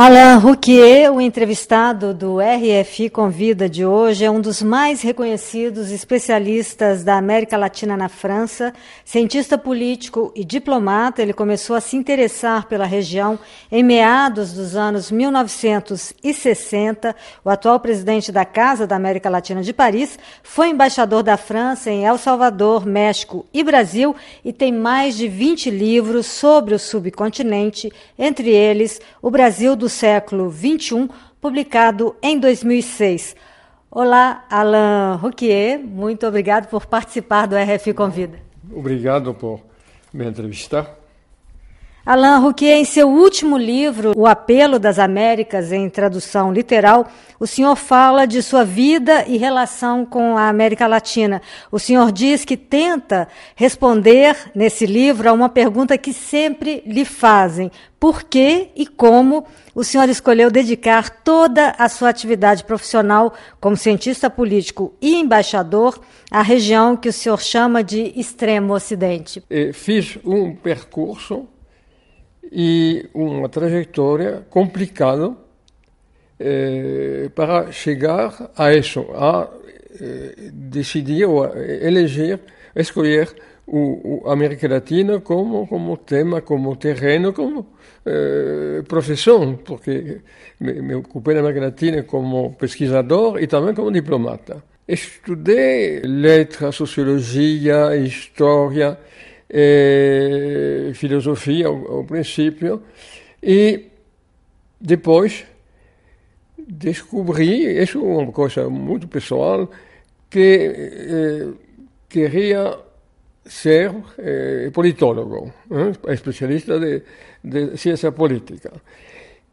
Alain Rouquier, o entrevistado do RFI Convida de hoje, é um dos mais reconhecidos especialistas da América Latina na França, cientista político e diplomata. Ele começou a se interessar pela região em meados dos anos 1960. O atual presidente da Casa da América Latina de Paris foi embaixador da França em El Salvador, México e Brasil e tem mais de 20 livros sobre o subcontinente, entre eles O Brasil do do século XXI, publicado em 2006. Olá, Alain Rouquier, muito obrigado por participar do RFI Convida. Obrigado por me entrevistar. Alain Rouquier, em seu último livro, O Apelo das Américas, em tradução literal, o senhor fala de sua vida e relação com a América Latina. O senhor diz que tenta responder nesse livro a uma pergunta que sempre lhe fazem: por que e como o senhor escolheu dedicar toda a sua atividade profissional como cientista político e embaixador à região que o senhor chama de Extremo Ocidente? Fiz um percurso e uma trajetória complicada eh, para chegar a isso, a eh, decidir ou a eleger, escolher o, o América Latina como como tema, como terreno, como eh, profissão, porque me, me ocupei da América Latina como pesquisador e também como diplomata. Estudei letras, sociologia, história, eh, filosofia ao, ao, princípio e depois descobri, isso é uma coisa muito pessoal, que eh, queria ser eh, politólogo, eh, especialista de, de ciência política.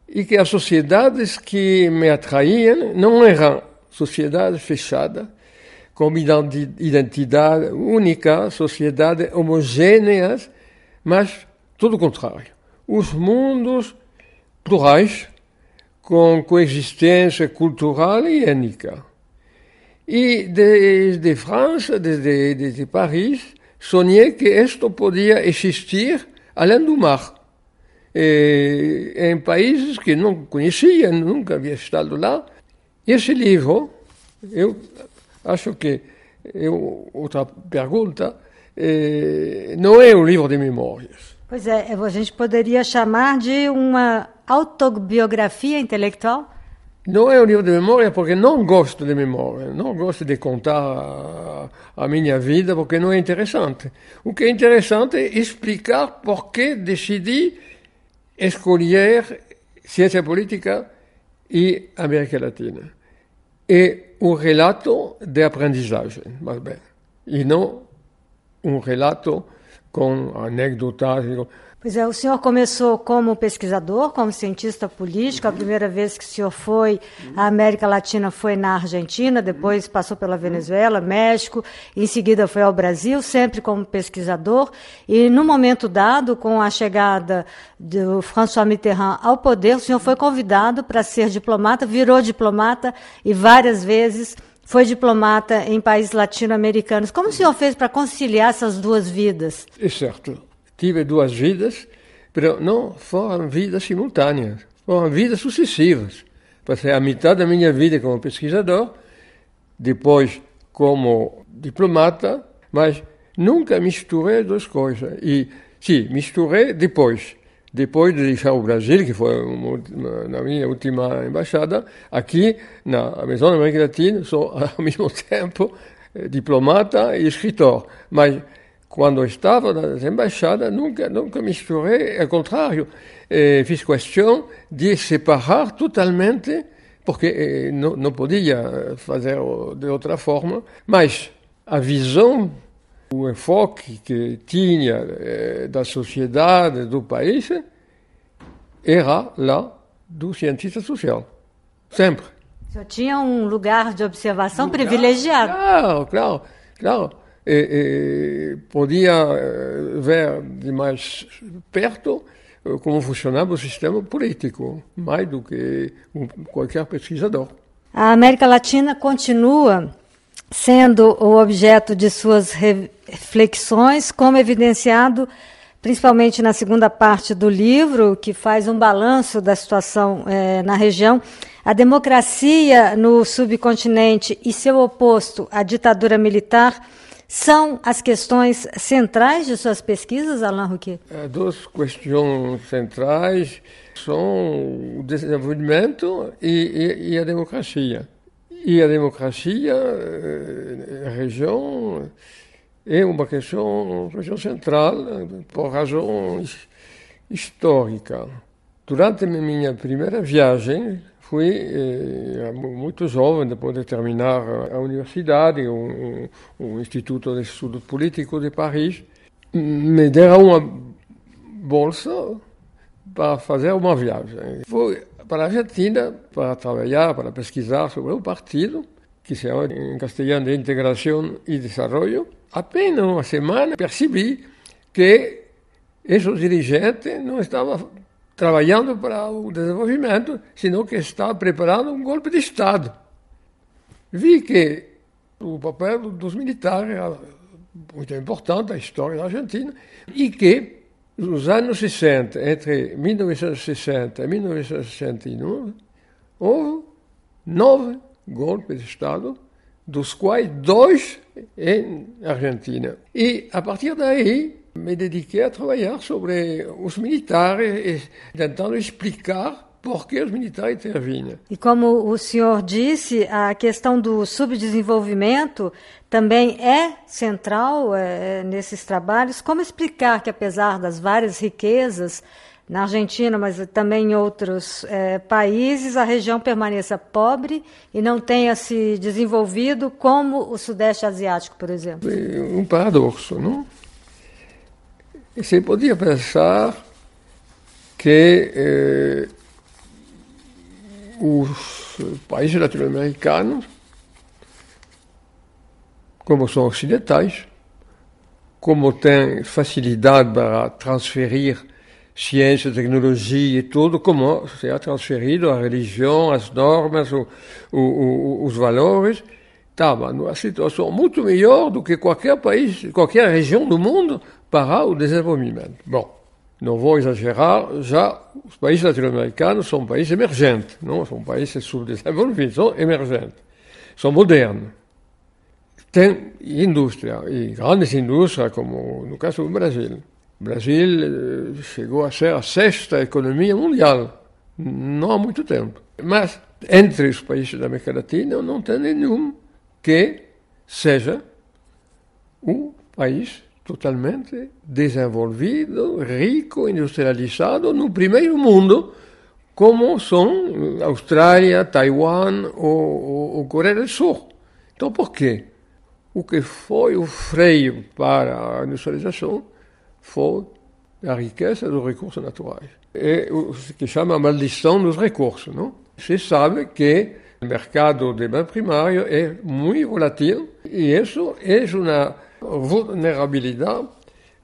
E que as sociedades que me atraíam não eram sociedades fechadas, como identidade única, sociedades homogêneas, mas tudo o contrário. Os mundos plurais, com coexistência cultural e étnica. E desde França, desde, desde Paris, sonhei que isto podia existir além do mar. E, em países que não conhecia, nunca havia estado lá. Esse livro, eu acho que é outra pergunta, é, não é um livro de memórias. Pois é, a gente poderia chamar de uma autobiografia intelectual? Não é um livro de memória porque não gosto de memória, não gosto de contar a, a, minha vida porque não é interessante. O que é interessante é explicar por que decidi escolher ciência política e América Latina. É um relato de aprendizagem, mas bem, e não um relato com anedotas. Pois é, o senhor começou como pesquisador, como cientista político. A primeira vez que o senhor foi à América Latina foi na Argentina, depois passou pela Venezuela, México, em seguida foi ao Brasil, sempre como pesquisador. E no momento dado, com a chegada do François Mitterrand ao poder, o senhor foi convidado para ser diplomata, virou diplomata e várias vezes foi diplomata em países latino-americanos. Como o senhor fez para conciliar essas duas vidas? É certo tive duas vidas, mas não foram vidas simultâneas, foram vidas sucessivas. Passei a metade da minha vida como pesquisador, depois como diplomata, mas nunca misturei as duas coisas. E, sim, misturei depois. Depois de deixar o Brasil, que foi uma, na minha última embaixada, aqui na Maison da América Latina, sou ao mesmo tempo eh, diplomata e escritor. Mas quando estava nas embaixadas, nunca, nunca misturei, ao contrário, eh, fiz questão de separar totalmente, porque eh, não, não podia fazer de outra forma, mas a visão, o enfoque que tinha eh, da sociedade, do país, era lá do cientista social, sempre. Só tinha um lugar de observação lugar, privilegiado. Claro, claro, claro e, e podia eh, ver de mais perto eh, como funcionava o sistema político, mais do que qualquer pesquisador. A América Latina continua sendo o objeto de suas reflexões, como evidenciado principalmente na segunda parte do livro, que faz um balanço da situação é, na região. A democracia no subcontinente e seu oposto, a ditadura militar, são as questões centrais de suas pesquisas, Alain Rouquet? As duas questões centrais são o desenvolvimento e, e, e a democracia. E a democracia, eh, a região, é uma questão, uma questão central por razão histórica. Durante minha primeira viagem, fui eh, muito jovem, depois de terminar a universidade, o, Instituto de Estudos Políticos de Paris, me deram uma bolsa para fazer uma viagem. Fui para a Argentina para trabalhar, para pesquisar sobre o partido, que se chama em castelhano de Integração e Desenvolvimento. Apenas uma semana percebi que esses dirigentes não estavam trabalhando para o desenvolvimento, senão que está preparando um golpe de Estado. Vi que o papel dos militares era muito importante na história da Argentina e que nos anos 60, entre 1960 e 1969, houve nove golpes de Estado, dos quais dois em Argentina. E a partir daí me dediquei a trabalhar sobre os militares, tentando explicar por que os militares intervinham. E como o senhor disse, a questão do subdesenvolvimento também é central é, nesses trabalhos. Como explicar que, apesar das várias riquezas na Argentina, mas também em outros é, países, a região permaneça pobre e não tenha se desenvolvido como o Sudeste Asiático, por exemplo? Um paradoxo, não? E se podia pensar que eh, os países latino-americanos, como são ocidentais, como têm facilidade para transferir ciência, tecnologia e tudo, como se é transferido a religião, as normas, o, o, o, os valores, estava numa situação muito melhor do que qualquer país, qualquer região do mundo para o desenvolvimento. Bom, não vou exagerar, já os países latino-americanos são países emergentes, não são países subdesenvolvidos, são emergentes, são modernos. Tem indústria, e grandes indústrias, como no caso do Brasil. O Brasil eh, chegou a ser a sexta economia mundial, não há muito tempo. Mas entre os países da América Latina não tem nenhum que seja um país totalmente desenvolvido, rico, industrializado no primeiro mundo, como são Austrália, Taiwan ou, ou Coreia do Sul. Então, por quê? O que foi o freio para a industrialização foi a riqueza dos recursos naturais. É o que chama a maldição dos recursos. Não? Você sabe que o mercado de bem primário é muito volátil e isso é uma vulnerabilidade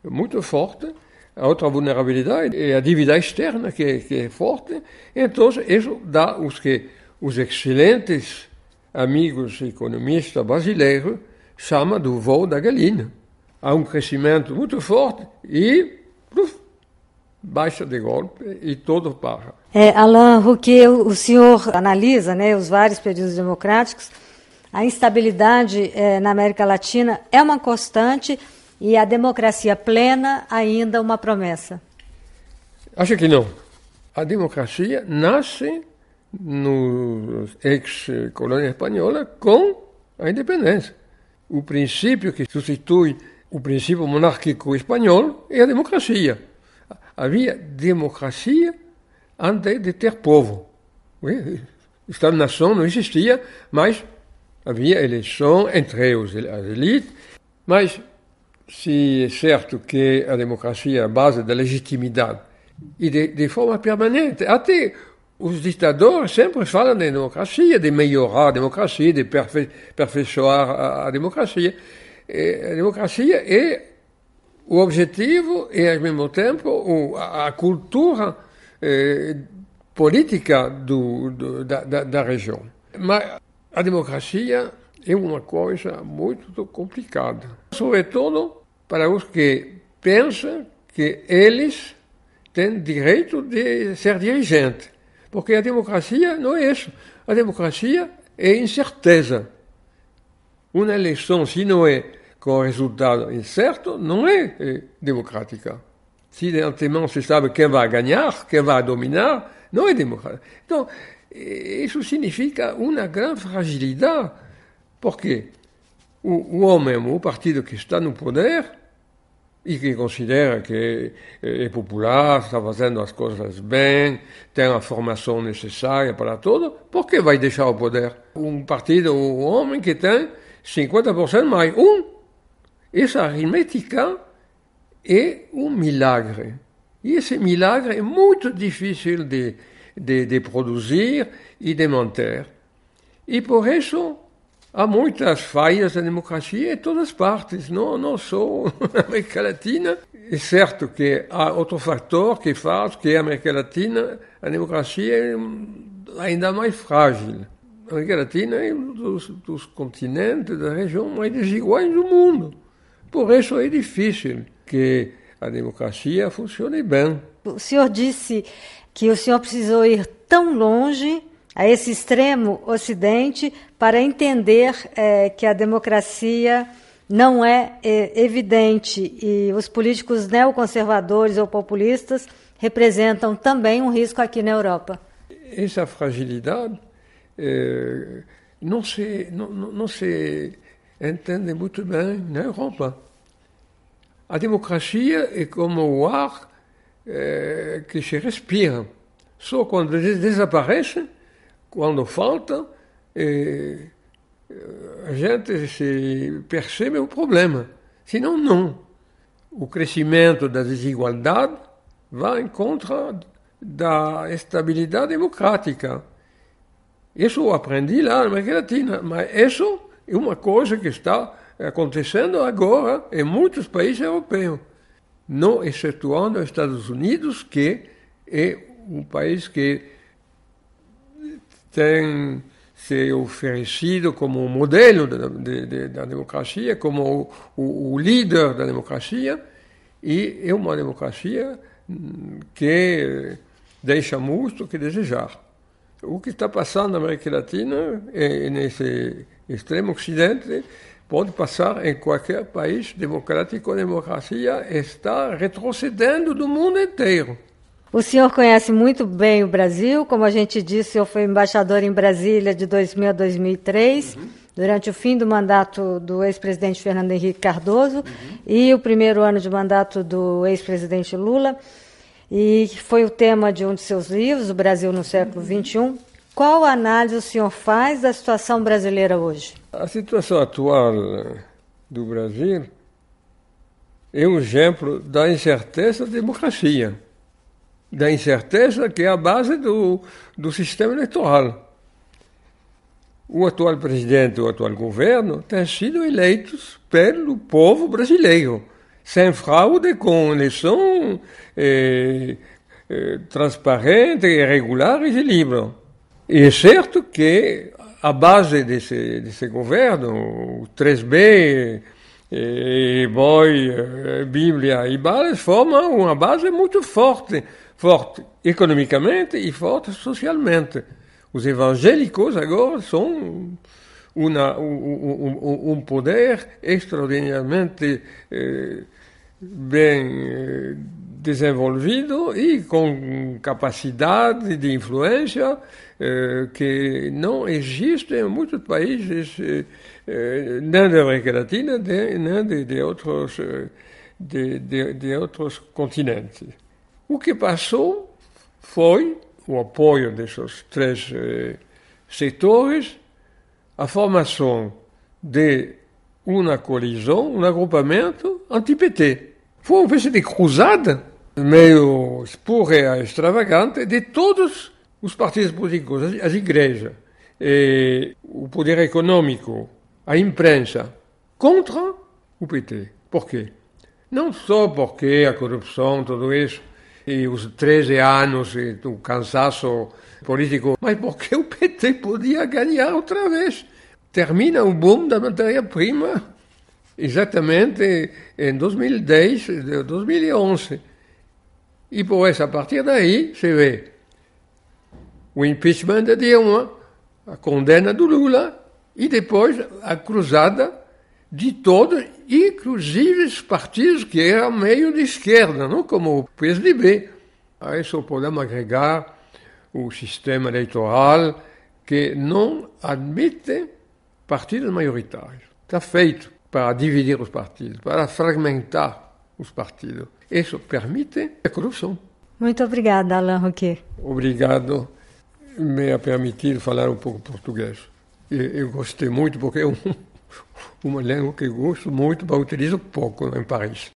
muito forte. A outra vulnerabilidade é a dívida externa, que, que é forte. Então, isso dá os que os excelentes amigos economistas brasileiros chamam do voo da galinha. Há um crescimento muito forte e pluf, baixa de golpe e todo para. É, Alain Rouquet, o senhor analisa né, os vários períodos democráticos a instabilidade eh, na América Latina é uma constante e a democracia plena ainda uma promessa? Acho que não. A democracia nasce no ex-colônia espanhola com a independência. O princípio que substitui o princípio monárquico espanhol é a democracia. Havia democracia antes de ter povo. Estado-nação não existia, mas havia eleição entre os, as elites, mas se é certo que a democracia é a base da legitimidade e de, de forma permanente, até os ditadores sempre falam de democracia, de melhorar a democracia, de perfe, perfeiçoar a, a democracia. E o objetivo e, ao mesmo tempo, o, a, a, cultura eh, política do, do, da, da, da região. Mas a democracia é uma coisa muito complicada, sobretudo para os que pensam que eles têm direito de ser dirigente. Porque a democracia não é isso. A democracia é incerteza. Uma eleição, se não é com resultado incerto, não é, é democrática. Se de antemão se sabe quem vai ganhar, quem vai dominar, não é democrática. Então, isso significa uma grande fragilidade. Por quê? O, o homem, o partido que está no poder, e que considera que é popular, está fazendo as coisas bem, tem a formação necessária para tudo, por que vai deixar o poder? Um partido, um homem que tem 50% mais um. Essa aritmética é um milagre. E esse milagre é muito difícil de, de, de produzir e de manter. E por isso há muitas falhas da democracia em todas as partes, não, não só na América Latina. É certo que há outro fator que faz que a América Latina, a democracia é ainda mais frágil. A América Latina é um dos, dos continentes, da região mais desiguais do mundo. Por isso é difícil que a democracia funcione bem. O senhor disse que o senhor precisou ir tão longe a esse extremo ocidente para entender é, que a democracia não é, é evidente e os políticos neoconservadores ou populistas representam também um risco aqui na Europa. Essa fragilidade é, não, se, não, não se entende muito bem na Europa. A democracia é como o ar é, que se respira. Só quando desaparece quando falta, eh, a gente se percebe o problema. Senão, não. O crescimento da desigualdade vai em contra da estabilidade democrática. Isso eu aprendi lá na América Latina, mas isso é uma coisa que está acontecendo agora em muitos países europeus, não excetuando os Estados Unidos, que é um país que tem se oferecido como modelo da, de, de, democracia, como o, o, o, líder da democracia, e é uma democracia que deixa muito que desejar. O que está passando na América Latina, é, nesse extremo ocidente, pode passar em qualquer país democrático. A democracia está retrocedendo do mundo inteiro. O senhor conhece muito bem o Brasil, como a gente disse, senhor foi embaixador em Brasília de 2000 a 2003, uhum. durante o fim do mandato do ex-presidente Fernando Henrique Cardoso uhum. e o primeiro ano de mandato do ex-presidente Lula, e foi o tema de um de seus livros, O Brasil no século XXI. Qual análise o senhor faz da situação brasileira hoje? A situação atual do Brasil é um exemplo da incerteza da democracia da incerteza que é a base do, do sistema eleitoral. O atual presidente, o atual governo, têm sido eleitos pelo povo brasileiro, sem fraude, com eleição eh, eh, transparente, regular e livre. E é certo que a base desse, desse governo, o 3B, e Boi, eh, Bíblia e Balas, formam uma base muito forte forte economicamente e forte socialmente. Os evangélicos agora são uma, um, um, um, poder extraordinariamente eh, bem eh, desenvolvido e com capacidade de influência eh, que não existe em muitos países, eh, eh, nem da América Latina, nem de, de outros, eh, de, de, de outros continentes. O que passou foi o apoio desses três eh, setores, a formação de uma colisão, um agrupamento anti-PT. Foi uma espécie de cruzada meio espúrea, extravagante, de todos os partidos políticos, as igrejas, o poder econômico, a imprensa, contra o PT. Por quê? Não só porque a corrupção, tudo isso, e os 13 anos e o cansaço político, mas porque o PT podia ganhar outra vez. Termina o boom da matéria-prima exatamente em 2010, 2011. E depois, a partir daí, se vê o impeachment de Dilma, a condena do Lula e depois a cruzada de todos, inclusive os partidos que eram meio de esquerda, não? como o PSDB. A isso podemos agregar o sistema eleitoral que não admite partidos maioritários. Está feito para dividir os partidos, para fragmentar os partidos. Isso permite a corrupção. Muito obrigada, Alain Roquet. Obrigado me a permitir falar um pouco português. Eu gostei muito porque é um, uma língua que gosto muito, mas utilizo pouco em Paris.